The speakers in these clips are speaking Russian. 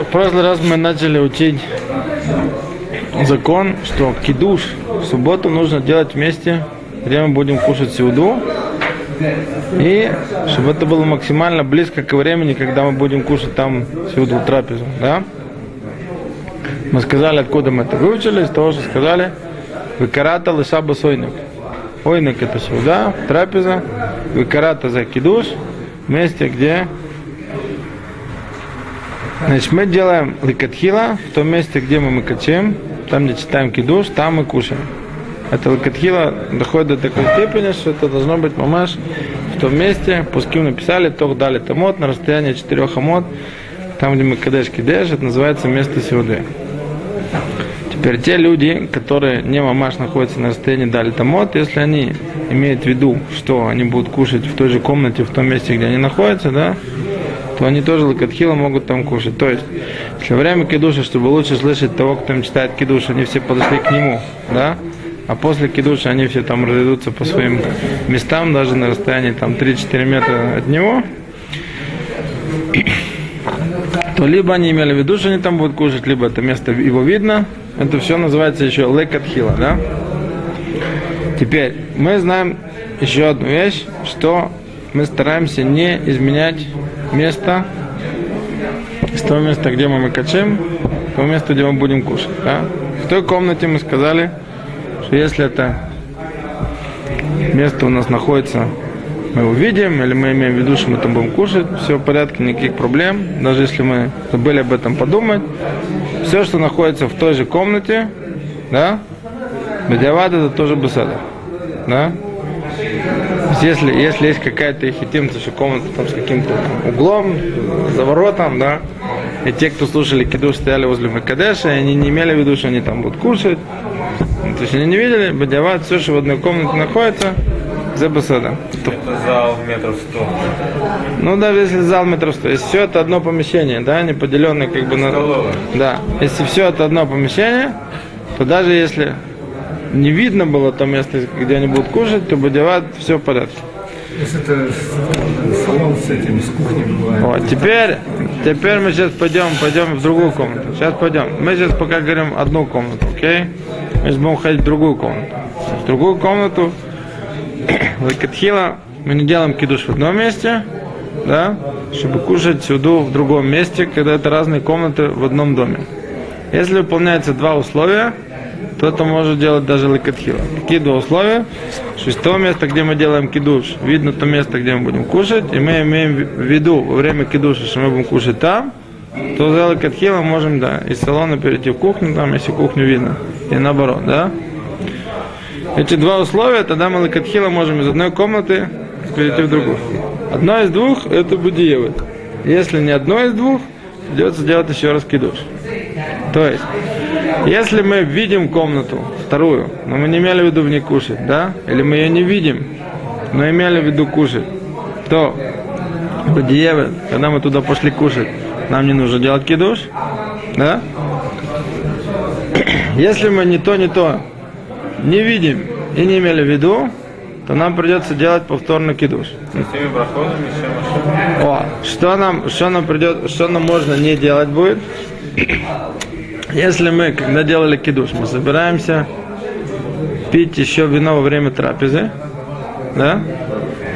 в прошлый раз мы начали учить закон, что кидуш в субботу нужно делать вместе, где мы будем кушать сеуду. И чтобы это было максимально близко к времени, когда мы будем кушать там сеуду, трапезу. Да? Мы сказали, откуда мы это выучили, из того, что сказали, выкарата лысаба сойник. Ойник это сюда, трапеза, выкарата за кидуш, месте, где Значит, мы делаем ликатхила в том месте, где мы мыкачем, там, где читаем кидуш, там мы кушаем. Это ликатхила доходит до такой степени, что это должно быть мамаш в том месте, пускай написали, тох дали тамот на расстоянии четырех амот, там, где мы кадеш кидеш, это называется место сеуды. Теперь те люди, которые не мамаш находятся на расстоянии дали тамот, если они имеют в виду, что они будут кушать в той же комнате, в том месте, где они находятся, да, то они тоже лакатхила могут там кушать. То есть, во время кидуша, чтобы лучше слышать того, кто им читает кидуш, они все подошли к нему, да, а после кидуша они все там разойдутся по своим местам, даже на расстоянии там 3-4 метра от него, то либо они имели в виду, что они там будут кушать, либо это место его видно. Это все называется еще лекатхила, да? Теперь мы знаем еще одну вещь, что мы стараемся не изменять место с того места, где мы макачем, к тому месту, где мы будем кушать. Да? В той комнате мы сказали, что если это место у нас находится, мы его видим, или мы имеем в виду, что мы там будем кушать, все в порядке, никаких проблем. Даже если мы забыли об этом подумать, все, что находится в той же комнате, да, Бедиавад это тоже беседа. Да? Если, если есть какая-то хитимца, что комната там с каким-то углом, за воротом, да, и те, кто слушали кидуш, стояли возле Макадеша, и они не имели в виду, что они там будут кушать, то есть они не видели, бадяват, все, что в одной комнате находится, за басада. Это зал метров сто. Ну да, если зал метров сто. Если все это одно помещение, да, не поделенное как бы на... Да, если все это одно помещение, то даже если не видно было то место, где они будут кушать, то бадяват, все в порядке. Если это салон с этим, с кухней бывает. Вот, теперь, теперь мы сейчас пойдем, пойдем в другую комнату. Сейчас пойдем. Мы сейчас пока говорим одну комнату, окей? Мы сейчас будем ходить в другую комнату. В другую комнату, Лакатхила, мы не делаем кидуш в одном месте, да, чтобы кушать сюда в другом месте, когда это разные комнаты в одном доме. Если выполняются два условия, то это может делать даже лакатхила. Какие два условия? Того места, где мы делаем кидуш, видно то место, где мы будем кушать, и мы имеем в виду во время кидуша, что мы будем кушать там, то за лакатхила можем, да, из салона перейти в кухню, там, если кухню видно, и наоборот, да. Эти два условия, тогда мы лакатхила можем из одной комнаты перейти в другую. Одно из двух – это будиевы. Если не одно из двух, придется делать еще раз кидуш. То есть, если мы видим комнату, вторую, но мы не имели в виду в ней кушать, да? Или мы ее не видим, но имели в виду кушать, то Бадиевы, когда мы туда пошли кушать, нам не нужно делать кидуш, да? Если мы не то, не то не видим и не имели в виду, то нам придется делать повторно кидуш. О, что нам, что нам придет, что нам можно не делать будет? Если мы, когда делали кидуш, мы собираемся пить еще вино во время трапезы, да,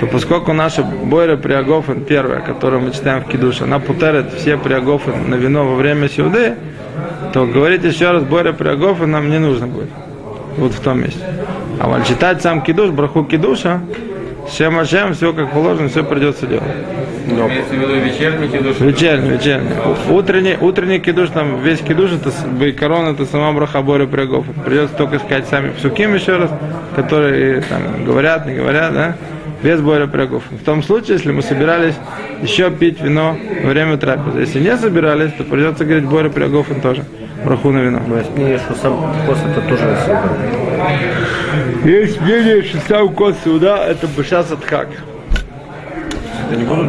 то поскольку наша Бойра Приагофен, первая, которую мы читаем в кидуше, она путерит все Приагофен на вино во время сюды, то говорить еще раз Бойра Приагофен нам не нужно будет. Вот в том месте. А вот читать сам кидуш, браху кидуша, Шем Ашем, все как положено, все придется делать. Имеется в виду вечерний кидуш? Вечерний, вечерний. Утренний, утренний кидуш, там весь кидуш, это байкарон, это сама браха Боря Прягов. Придется только сказать сами псуким еще раз, которые там говорят, не говорят, да, без Боря Прягов. В том случае, если мы собирались еще пить вино во время трапезы. Если не собирались, то придется говорить Боря Прягов тоже. Браху на вино. Но есть мнение, что сам кос это тоже суда. Есть мнение, что сам кот суда это бы сейчас отхак.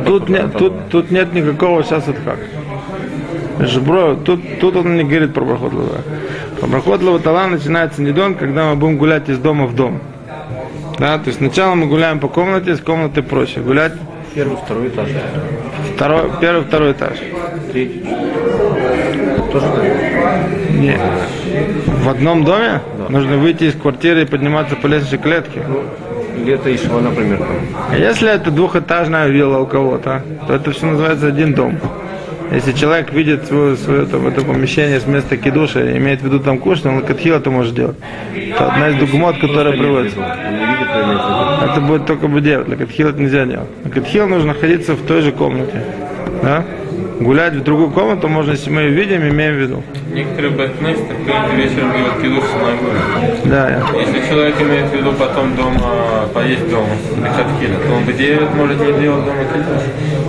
Тут нет, тут, тут нет никакого сейчас отхак. Бро, тут, тут он не говорит про проход лава. Про проход лава начинается недон, когда мы будем гулять из дома в дом. Да, то есть сначала мы гуляем по комнате, с комнаты проще. Гулять Первый, второй этаж. второй, первый, второй этаж. Третий. Тоже? Нет. В одном доме нужно выйти из квартиры и подниматься по лестничной клетке. Или это Ишва, например, там. А если это двухэтажная вилла у кого-то, то это все называется один дом. Если человек видит свое, свое там, это помещение с места кидуша, имеет в виду там кушать, он лакатхил это может делать. Это одна из дугмот, которая приводится. Это будет только бы делать. Лакатхил это нельзя делать. Лакатхил нужно находиться в той же комнате. Да? Гулять в другую комнату можно, если мы ее видим, имеем в виду. Некоторые бэткнесты, принято вечером делать кидуш в синагоге. Да, я. Если человек имеет в виду потом дома, поесть дома, лихатхиля, то он 9 может не делать дома кидуш.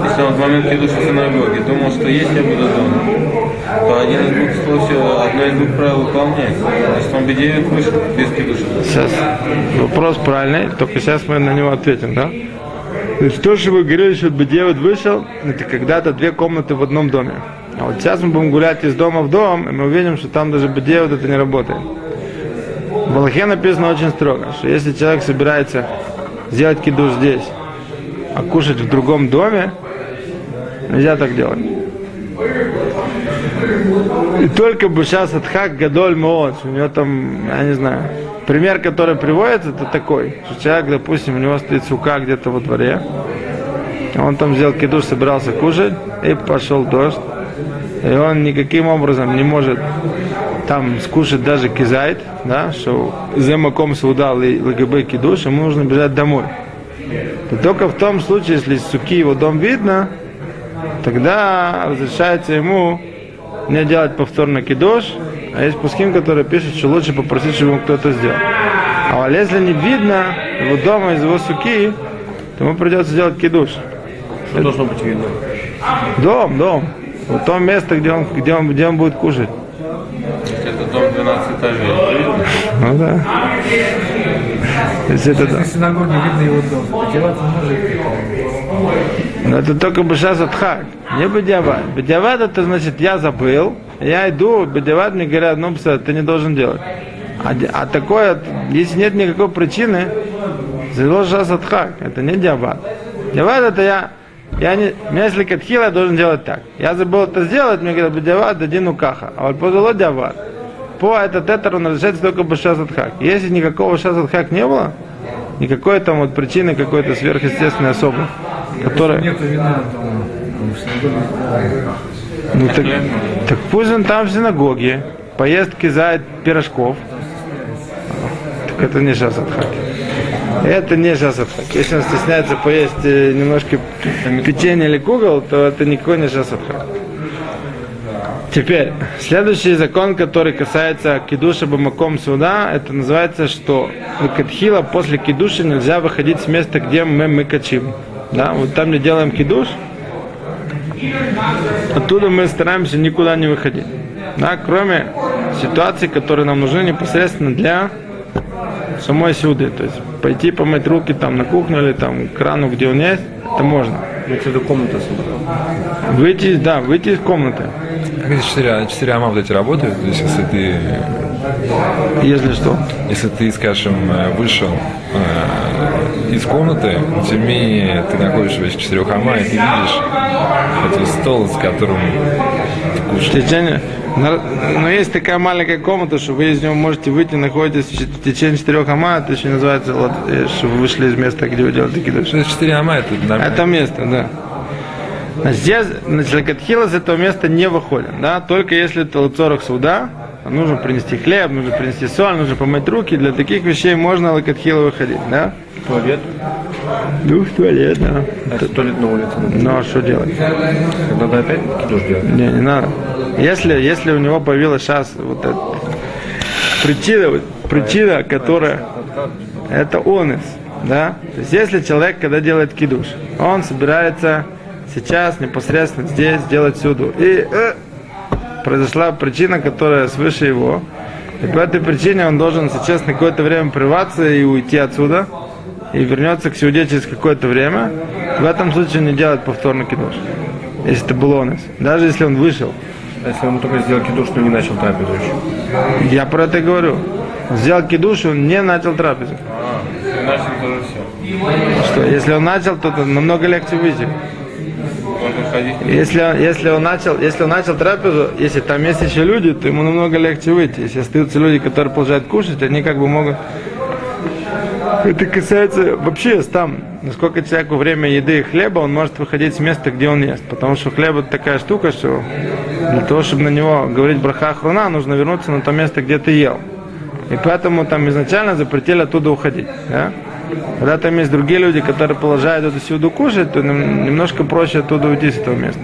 Если он в момент кидуша в синагоге думал, что есть я буду дома, то один из двух случаев, одно из двух правил выполняется. Значит, он 9 вышел без кидуша. Сейчас вопрос правильный, только сейчас мы на него ответим, да? То есть то, что вы говорили, что Бедевит вышел, это когда-то две комнаты в одном доме. А вот сейчас мы будем гулять из дома в дом, и мы увидим, что там даже Бедевит это не работает. В Аллахе написано очень строго, что если человек собирается сделать кидуш здесь, а кушать в другом доме, нельзя так делать. И только бы сейчас Адхак Гадоль Моот, у него там, я не знаю, пример, который приводится, это такой, что человек, допустим, у него стоит сука где-то во дворе, он там сделал кидуш, собирался кушать, и пошел дождь, и он никаким образом не может там скушать даже кизайт, да, что земаком саудал и ЛГБ кидуш, ему нужно бежать домой. И только в том случае, если суки его дом видно, тогда разрешается ему не делать повторно кидош, а есть пуским, который пишет, что лучше попросить, чтобы ему кто-то сделал. А вот если не видно его дома из его суки, то ему придется делать кидуш. Что должно быть видно? Дом, дом. Вот то место, где он, где он, где он будет кушать. Это дом 12 этажей. Ну да. Есть это да. Если синагоге видно его дом. Но это только бешас отхак, не бедяват. Бедяват это значит, я забыл, я иду, бедяват мне говорят, ну, ты не должен делать. А, а такое, если нет никакой причины, это шас отхак, это не диават. Диават это я, я не, у меня если катхила, я должен делать так. Я забыл это сделать, мне говорят, бедяват, дадин укаха. А вот по золо диават. По этот тетер он разрешается только бешас отхак. Если никакого шас отхак не было, никакой там вот причины какой-то сверхъестественной особой, которая... Нету вина дома. Ну, так, так пусть он там в синагоге, поест кизает пирожков. Так это не шасадхак. Это не шасадхак. Если он стесняется поесть э, немножко печенье или кугол, то это никакой не шасадхак. Теперь, следующий закон, который касается кидуша бамаком суда, это называется, что катхила после кидуша нельзя выходить с места, где мы мыкачим. Да, вот там, где делаем кидуш, Оттуда мы стараемся никуда не выходить. Да, кроме ситуаций, которые нам нужны непосредственно для самой сюды. То есть пойти помыть руки там на кухню или там к крану, где он есть, это можно. Имеется в виду комната суда. Выйти, да, выйти из комнаты. Как эти четыре, четыре ама вот эти работают? То есть, если ты, Если что. если ты, скажем, э, вышел э, из комнаты, но тем не менее ты находишься в четырех ама, и ты видишь этот стол, с которым ты кушаешь. течение, но, но есть такая маленькая комната, что вы из нее можете выйти, находитесь в течение четырех ама, это еще называется, вот, э, что вы вышли из места, где вы делаете кидуш. Это четыре ама, это нормально. Это место, да. Здесь, значит, Лакатхила с этого места не выходим, да, только если это лацорах суда, нужно принести хлеб, нужно принести соль, нужно помыть руки, для таких вещей можно Лакатхила выходить, да? Туалет. Ну, в туалет, да. А это туалет на улице. Ну, а что делать? Надо опять кидуш делать. Не, не надо. Если, если у него появилась сейчас вот эта причина, вот причина, которая, это онес, да? То есть, если человек, когда делает кидуш, он собирается сейчас непосредственно здесь делать суду, и э, произошла причина, которая свыше его, и по этой причине он должен сейчас на какое-то время прерваться и уйти отсюда, и вернется к сюде через какое-то время, в этом случае не делать повторный кидуш, если это был онес, даже если он вышел. А если он только сделал кидуш, но не начал трапезу еще? Я про это и говорю. Взял кидуш, он не начал трапезу. А, иначе тоже все. Что, если он начал, то это намного легче выйти. Если, он- если, он начал, если он начал трапезу, если там есть еще люди, то ему намного легче выйти. Если остаются люди, которые продолжают кушать, они как бы могут... Это касается вообще там, насколько человеку время еды и хлеба, он может выходить с места, где он ест. Потому что хлеб это такая штука, что для того, чтобы на него говорить браха хруна, нужно вернуться на то место, где ты ел. И поэтому там изначально запретили оттуда уходить. Да? Когда там есть другие люди, которые продолжают эту сюду кушать, то нем- немножко проще оттуда уйти с этого места.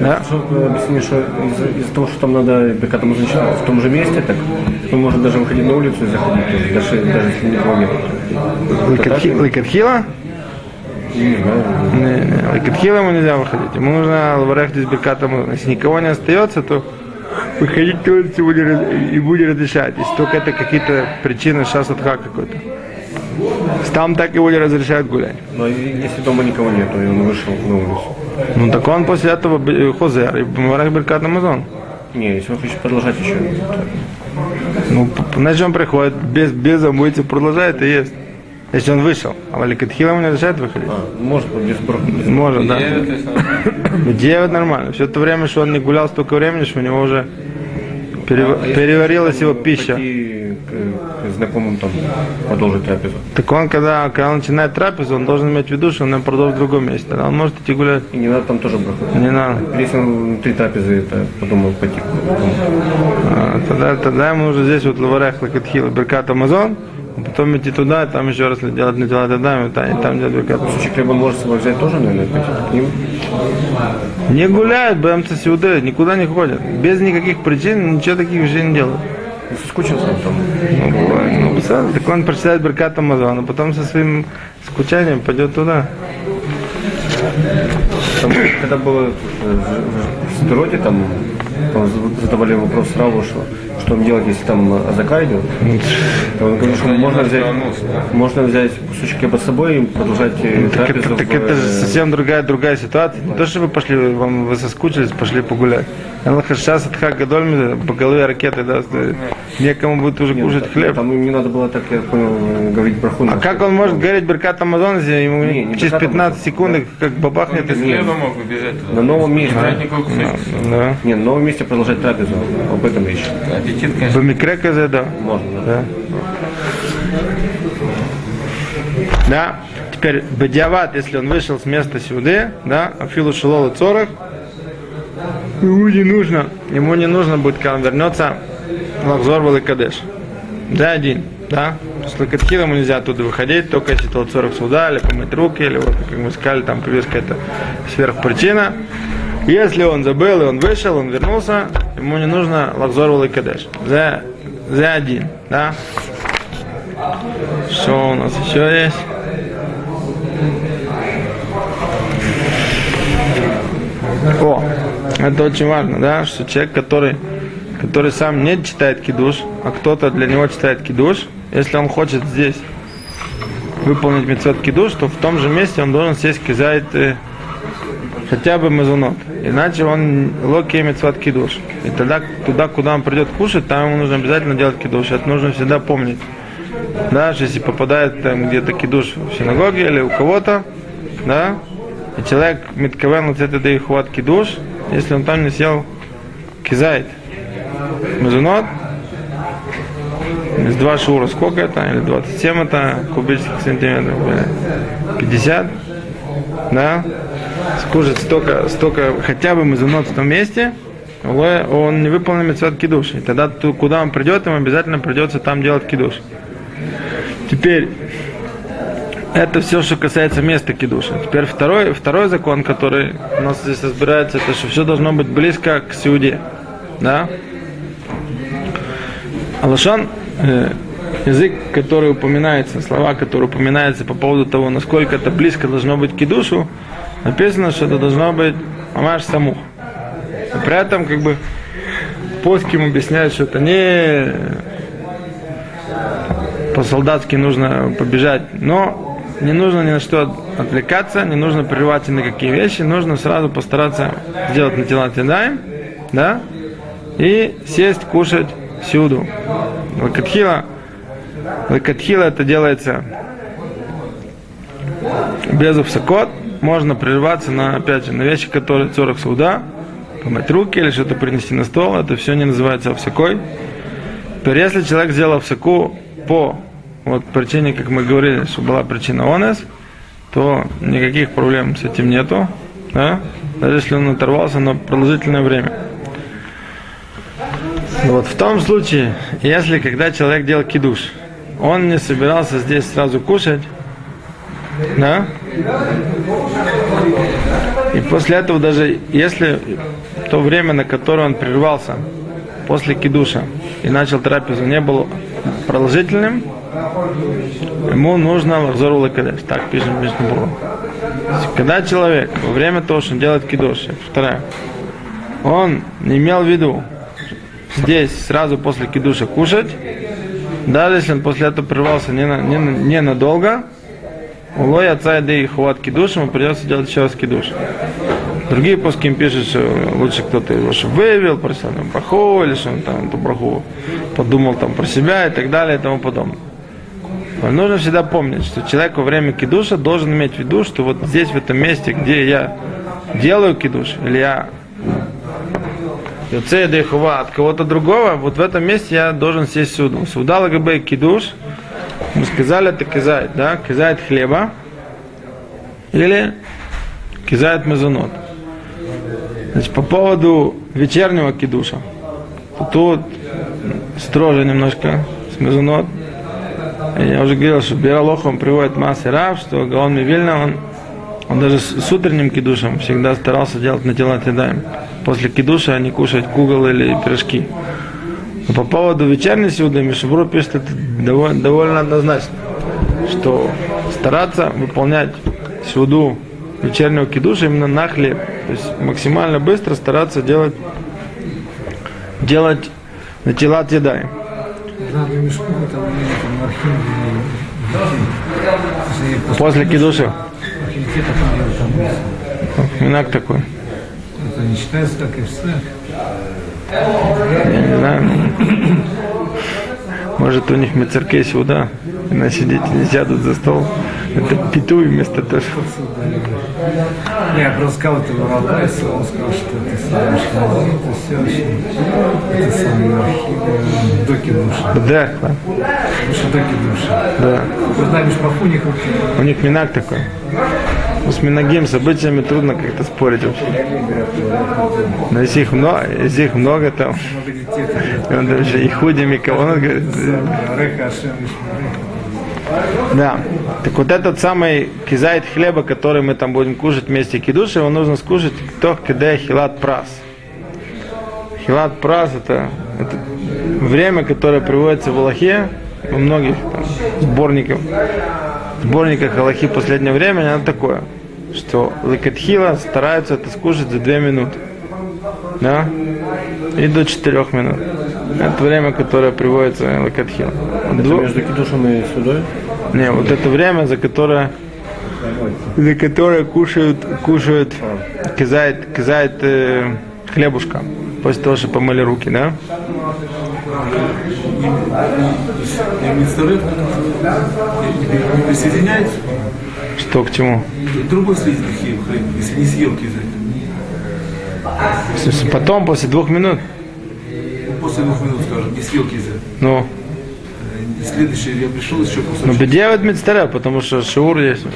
Да? Что э, объяснишь, что из-за из-за того, что там надо Беркат Амазон читать в том же месте, так он может даже выходить на улицу и заходить, даже, даже если никого нет. Ликатхила? Не. Не, Ликатхила ему нельзя выходить. Ему нужно лаварехти с беркатом. Если никого не остается, то выходить на улицу и будет разрешать. Если только это какие-то причины шасадха какой-то. Там так и будет разрешать гулять. Но и- если дома никого нет, и он вышел на улицу. Ну так он после этого б- хозер и Маварах Беркат Амазон. Не, если он хочет продолжать еще. Ну, значит, он приходит, без, без амуиции продолжает и ест. Если он вышел. А Ликатхила ему не разрешает выходить? А, может быть, без без- Может, да. Девять, то есть, он- Девять нормально. Все это время, что он не гулял столько времени, что у него уже перев- А если переварилась его пища. пойти знакомым там продолжить трапезу. Так он, когда, когда он начинает трапезу, он должен иметь в виду, что он продолжит в другом месте. Тогда он может идти гулять. И не надо там тоже браху. Не надо. Если он внутри трапезы, это подумал пойти к дому. А, тогда, тогда ему уже здесь вот лаварях лакатхила беркат Амазон, а потом идти туда, там еще раз делать на дела тогда, и там, там делать беркат. Кусочек хлеба может с собой взять тоже, наверное, пойти к ним. Не гуляют БМЦ Сеуды, никуда не ходят. Без никаких причин ничего таких вещей не делают. Соскучился он там. Ну, бывает. Ну, так он прочитает Беркат Амазон, а потом со своим скучанием пойдет туда. Там, когда было э, в Сдороде, там там задавали вопрос Раву, что, что он делать, если там Азака идет. То он говорит, что можно взять, да. можно взять кусочек хлеба с собой и продолжать э, Так, это, так в, это же э, совсем другая другая ситуация. Не то, что вы пошли, вам вы соскучились, пошли погулять. сейчас от Хак Гадоль по голове ракеты даст. э, Некому будет уже нет, кушать так, хлеб. Там не надо было, так я понял, э, говорить браху. А как он может говорить Беркат Амазон, если ему Не, не через Беркат 15 секунд как бабахнет Без и хлеба мог убежать туда. На новом месте. Кусочек. Да. Не, на новом месте продолжать трапезу. Об этом речь. Аппетит, конечно. Бамикре казе, да. Можно, да. Да. Да. Теперь Бадиават, если он вышел с места сюда, да, Афилу Шилола Цорах, ему не нужно, ему не нужно будет, когда он вернется, Лахзор Валикадеш. Да, один, да. С Лакатхила ему нельзя оттуда выходить, только если тот 40 суда, или помыть руки, или вот, как мы сказали, там появилась какая-то сверхпричина. Если он забыл и он вышел, он вернулся, ему не нужно Лахзор Валикадеш. За, за один, да. Что у нас еще есть? О, это очень важно, да, что человек, который, который сам не читает кидуш, а кто-то для него читает кидуш, если он хочет здесь выполнить мецвод кидуш, то в том же месте он должен сесть э, хотя бы мазунот. Иначе он локи мецвод кидуш. И тогда туда, куда он придет кушать, там ему нужно обязательно делать кидуш. Это нужно всегда помнить. Даже если попадает там где-то кидуш в синагоге или у кого-то, да, и человек митковен вот это да хват кидуш, если он там не сел кизайт, мазунот, из два шура, сколько это? Или 27 это кубических сантиметров? или 50? Да? Скушать столько, столько, хотя бы мазунот в том месте, он не выполнил мецвод кидуш. И тогда ту- куда он придет, ему обязательно придется там делать кидуш. Теперь, это все, что касается места кидуша. Теперь второй, второй закон, который у нас здесь разбирается, это что все должно быть близко к сиуде. Да? Алашан, э, язык, который упоминается, слова, которые упоминаются по поводу того, насколько это близко должно быть к кидушу, написано, что это должно быть амаш самух. И при этом, как бы, плоским объясняют, что это не по-солдатски нужно побежать, но не нужно ни на что отвлекаться, не нужно прерывать ни на какие вещи, нужно сразу постараться сделать на тела тедаем, да, и сесть, кушать всюду. Лакатхила, лакатхила это делается без уфсакот, можно прерваться на, опять же, на вещи, которые цорах суда, помыть руки или что-то принести на стол, это все не называется овсякой. Теперь, если человек сделал овсяку по вот причине, как мы говорили, что была причина онес, то никаких проблем с этим нету, да? даже если он оторвался на продолжительное время. Вот в том случае, если когда человек делал кидуш, он не собирался здесь сразу кушать, да? И после этого даже если то время, на которое он прервался после кидуша и начал трапезу, не было продолжительным, ему нужно лахзору лакадеш. Так пишем в Мишнабуру. Когда человек во время того, что он делает кидуш, вторая, он не имел в виду здесь сразу после кидуша кушать, даже если он после этого прервался не, на, не, не надолго, улой отца и хват кидуш, ему придется делать еще раз кидуш. Другие пуски им пишут, что лучше кто-то его вывел, просил там браху, или что он там эту браху подумал там про себя и так далее и тому подобное. Но нужно всегда помнить, что человек во время кидуша должен иметь в виду, что вот здесь, в этом месте, где я делаю кидуш, или я Йоцея Дейхува от кого-то другого, вот в этом месте я должен сесть суду. Суда лагабе кидуш, мы сказали, это кизайт, да, кизайт хлеба, или кизайт мезонот. Значит, по поводу вечернего кидуша, тут строже немножко с мезонот. Я уже говорил, что Биралохом приводит массы рав, что Гаон Мивильна, он, он даже с, с утренним кидушем всегда старался делать на тела тедаем. После кидуша не кушать кугол или пирожки. По поводу вечерней сюда Мишебру пишет это довольно, довольно однозначно, что стараться выполнять сюду вечернего кидуша именно на хлеб. То есть максимально быстро стараться делать, делать на тела нет, там архив После кидуша. Минак такой. Это не считается как и все. Я не знаю. Может у них мецеркей сюда. И на сидеть не сядут за стол. Это петуй вместо того, что... Я просто сказал это Воробайс, он сказал, что это самое шмали, это все очень, это самое архив, доки души. Да, да. Душа доки души. да. Вы шмаху не хотите. У них минак такой. С минагим событиями трудно как-то спорить вообще. Но если их много, если их много там, он еще и худими кого он говорит. Да. Так вот этот самый кизайт хлеба, который мы там будем кушать вместе кидуши, его нужно скушать кто кидая хилат прас. Хилат прас это, это время, которое приводится в Аллахе, во многих там, сборниках, сборниках Аллахи последнее время, оно такое, что лекатхила стараются это скушать за две минуты. Да? И до четырех минут. Это время, которое приводится лекатхила. Это между кидушем и судой? Не, вот это время, за которое за которое кушают, кушают кизает, кизает э, хлебушка после того, что помыли руки, да? Не присоединяется. Что к чему? Другой слизь если не съел кизет. Потом, после двух минут. После двух минут, скажем, не съел кизет. Ну, И следующий я пришел еще после ну бедевает мецтаря, потому что шиур есть.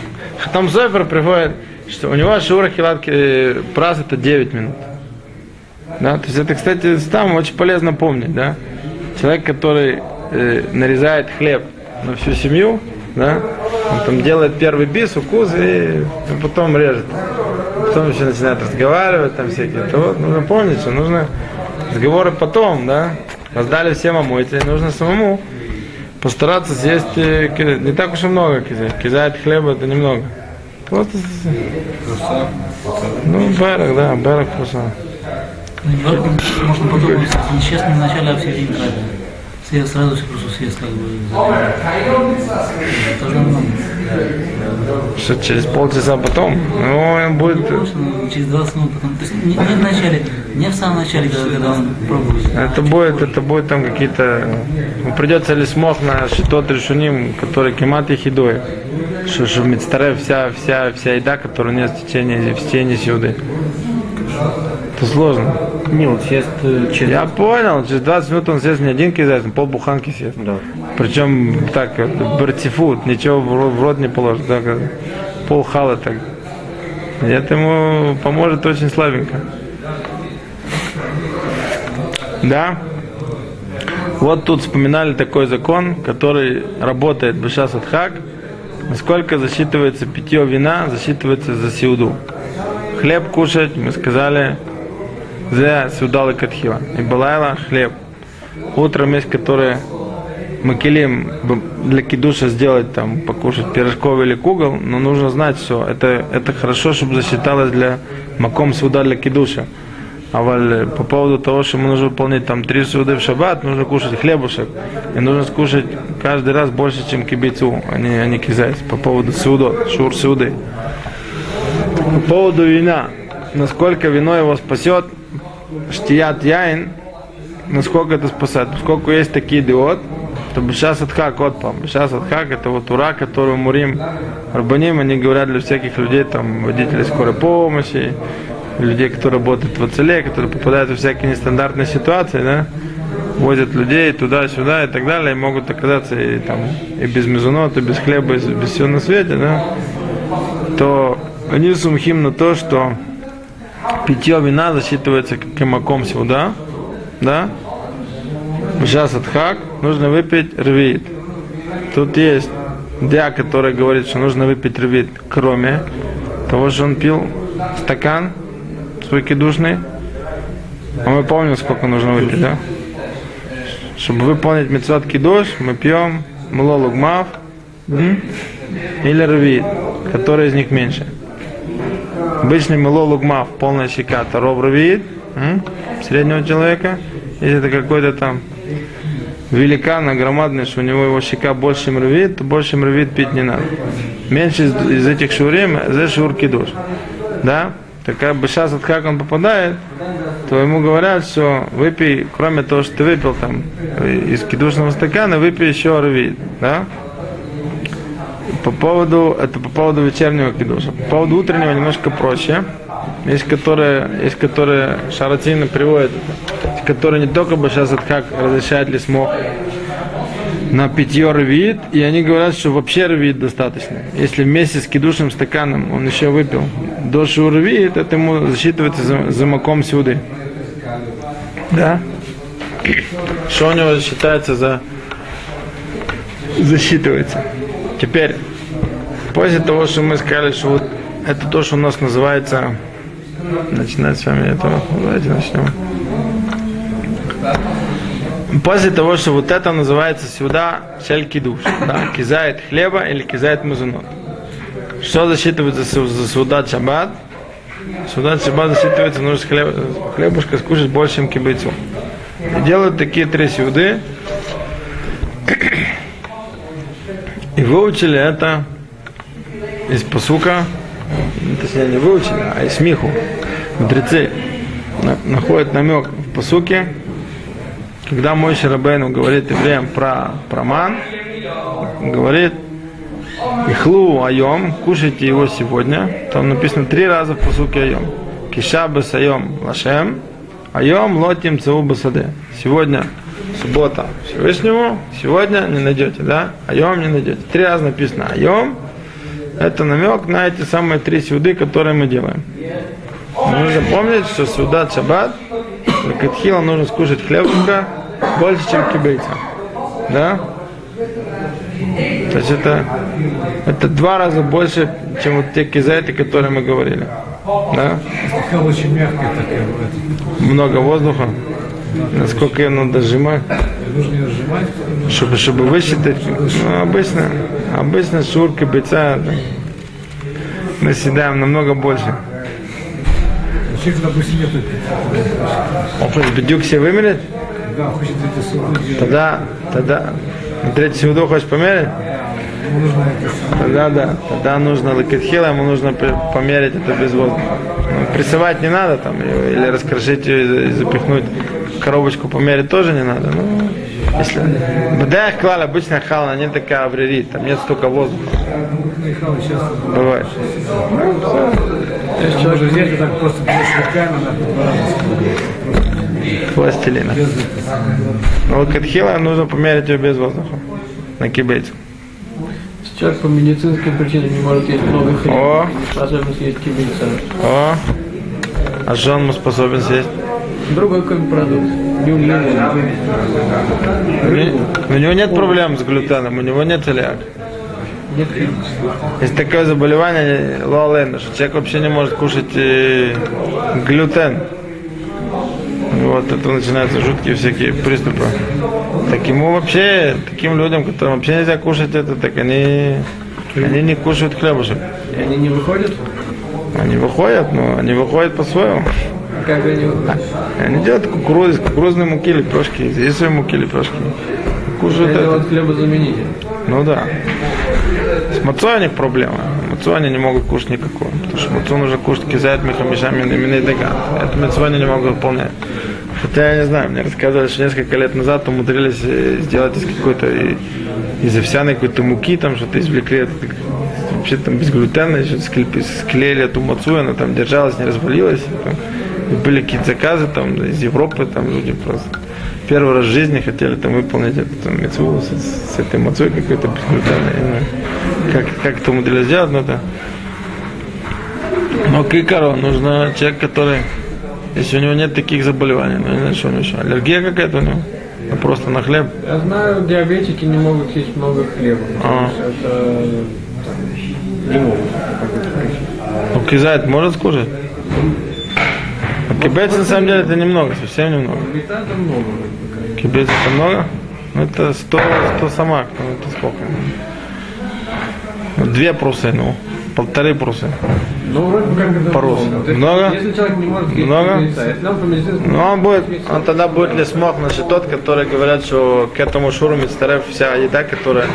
Там Зойфер приходит, что у него шиур хилат э, прас это 9 минут. Да, то есть это, кстати, там очень полезно помнить, да. Человек, который э, нарезает хлеб на всю семью, да, он там делает первый бис, укус и потом режет. Потом еще начинает разговаривать, там всякие. То вот нужно помнить, что нужно разговоры потом, да. Раздали всем омойте, нужно самому постараться съесть э, не так уж и много кизает. Кизает хлеба это немного. Просто ну, берег, да, берег просто. Можно подумать, нечестно в начале, а в середине правильно. Съезд сразу же просто съезд как бы нормально. Что через полчаса потом, ну, он будет... Просто через 20 минут потом. То есть не, не в начале, не в самом начале, когда, когда он пробует. Это будет, это будет там какие-то... ну, Придется ли смог на тот решуним, который кемат и хидой. Что, что в Мицтаре вся, вся, вся еда, которую нет в течение, в течение сюды. Это сложно. Он съест э, через... Я понял, через 20 минут он съест не один кизайс, он пол буханки съест. Да. Причем так, вот, бертифут, ничего в рот, не положит. Так, э, пол хала так. И Это ему поможет очень слабенько. Да? Вот тут вспоминали такой закон, который работает в Садхак. Насколько засчитывается питье вина, засчитывается за сиуду. Хлеб кушать, мы сказали, за сиудалы катхила. И балайла хлеб. Утром есть, которые макелим для кидуша сделать там, покушать пирожков или кугол, но нужно знать все. Это, это хорошо, чтобы засчиталось для маком суда для кидуша. А валь, по поводу того, что ему нужно выполнять там три суды в шаббат, нужно кушать хлебушек. И нужно скушать каждый раз больше, чем кибейцу, а не, а не кизайс. По поводу судо, шур суды. По поводу вина. Насколько вино его спасет, штият яин, насколько это спасает. Поскольку есть такие диод, то Бешас Адхак, вот пам, Бешас Адхак, это вот ура, которую Мурим Рабаним, они говорят для всяких людей, там, водителей скорой помощи, людей, которые работают в АЦЛе, которые попадают в всякие нестандартные ситуации, да, возят людей туда-сюда и так далее, и могут оказаться и, там, и без мезонот, и без хлеба, и без всего на свете, да, то они сумхим на то, что питье вина засчитывается как маком сюда, да, Сейчас отхак, нужно выпить рвит. Тут есть Диа, который говорит, что нужно выпить рвит, кроме того, что он пил стакан свой кидушный. А мы помним, сколько нужно выпить, да? Чтобы выполнить мецват кидуш, мы пьем мло лугмав или рвит, который из них меньше. Обычный мло лугмав, полная щека, м, среднего человека. Если это какой-то там великан, огромадный, что у него его щека больше, чем то больше, чем пить не надо. Меньше из, из этих шурим, за шур кидуш. Да? Так как бы сейчас, вот как он попадает, то ему говорят, что выпей, кроме того, что ты выпил там из кидушного стакана, выпей еще рвит. Да? По поводу, это по поводу вечернего кидуша. По поводу утреннего немножко проще. Есть которые, есть которые шаратины приводят, которые не только бы сейчас как разрешает ли смог на питье рвит, и они говорят, что вообще рвит достаточно. Если вместе с кидушным стаканом он еще выпил до рвит, это ему засчитывается за, за маком сюды. Да? Что у него считается за засчитывается. Теперь, после того, что мы сказали, что вот это то, что у нас называется начинать с вами этого. Давайте начнем. После того, что вот это называется сюда шель кидуш, да, кизает хлеба или кизает мазунот. Что засчитывается за суда шаббат? Суда шаббат засчитывается, нужно хлеб, хлебушка скушать больше, чем кибайцу. Делают такие три сюды. И выучили это из посука, точнее не выучили, а из смеху. Мудрецы на- находят намек в посуке, когда мой Шарабейну говорит евреям про, про ман, говорит, Ихлу айом, кушайте его сегодня. Там написано три раза в посуке айом. Киша басайом лашем, айом лотим цеу басаде. Сегодня суббота Всевышнему, сегодня не найдете, да? Айом не найдете. Три раза написано айом. Это намек на эти самые три сюды, которые мы делаем. Нужно помнить, что сюда шаббат, катхила нужно скушать хлебушка больше, чем кибейца. Да? То есть это, это два раза больше, чем вот те кизайты, которые мы говорили. Да? Такая очень мягкая такая бывает. Много воздуха. Насколько ее надо сжимать, чтобы, чтобы высчитать. Ну, обычно, обычно шур кибейца да, мы съедаем намного больше. Нету Он что, бедюк себе хочет делать, Тогда, тогда, третий сюду хочешь померить? Тогда да, тогда нужно лакетхила, ему нужно померить это без воздуха. Ну, прессовать не надо там, или раскрошить ее и запихнуть коробочку померить тоже не надо. Ну, если БДХ клал, обычная хала, не такая аврерит, там нет столько воздуха. Бывает. Есть человек и так просто Пластилина. Но лакетхила нужно померить ее без воздуха. На кибейте. Человек по медицинским причинам не может есть много хлеба. О, Особенно съесть кибица. о. А что он способен съесть? Другой какой продукт. Люблю. У него- У него нет проблем с глютеном, у него нет целиак. Нет Есть такое заболевание лоалена, что человек вообще не может кушать э, глютен. Вот это начинаются жуткие всякие приступы. Так ему вообще, таким людям, которым вообще нельзя кушать это, так они, они не кушают хлебушек. И они не выходят? Они выходят, но они выходят по-своему. Как они делают кукурузы, из кукурузной муки лепешки, из рисовой муки лепешки. Кушают Это это. вот хлебозаменитель. Ну да. С мацой у них проблема. Мацу они не могут кушать никакого. Потому что мацу нужно кушать кизает мехамишами именно даган. Это мацу они не могут выполнять. Хотя я не знаю, мне рассказывали, что несколько лет назад умудрились э, сделать из какой-то из овсяной какой-то муки, там что-то извлекли, вообще там без глютена, еще склепи- склеили эту мацу, она там держалась, не развалилась. Там- и были какие-то заказы там из Европы, там люди просто первый раз в жизни хотели там выполнить эту там, с, с этой мацой какой-то Как, как это умудрились сделать, но это... Но к икору нужно человек, который, если у него нет таких заболеваний, ну не знаю, что у него еще, аллергия какая-то у него, ну, просто на хлеб. Я знаю, диабетики не могут есть много хлеба. А. Это там, не могут. Ну, кизайт может скушать? А кибец на самом деле это немного, совсем немного. Много. Кибец это много? Ну это 100, 100 самак, ну это сколько? Две прусы, ну, полторы прусы. Ну, вроде бы как это много. Есть, Много? Если человек не может Много? Ну, он будет, он тогда будет ли смог, значит, тот, который говорят, что к этому шуру мицтарев вся еда, которая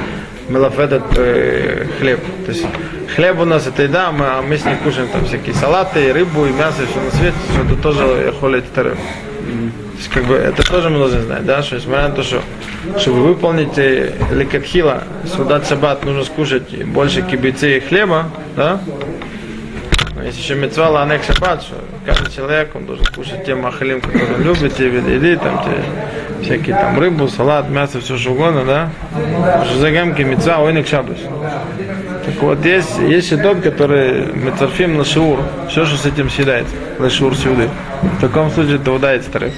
мелафедет э, хлеб. То есть хлеб у нас это еда, мы, а мы с ней кушаем там всякие салаты, и рыбу, и мясо, и все на свете, что это тоже холит тарев. То есть, как бы, это тоже мы должны знать, да, что несмотря на то, что чтобы выполнить э, лекатхила, судат шаббат, нужно скушать больше кибицы и хлеба, да, Есть еще мецва ланек шаббат, что каждый человек, он должен кушать те махалим, которые он любит, те виды там, те всякие там рыбу, салат, мясо, все что угодно, да? Что за гамки мецва, ойник шаббат. Так вот, есть, есть едот, который мецарфим на шиур, все, что с этим съедается, на шиур сюды. В таком случае это удается тариф.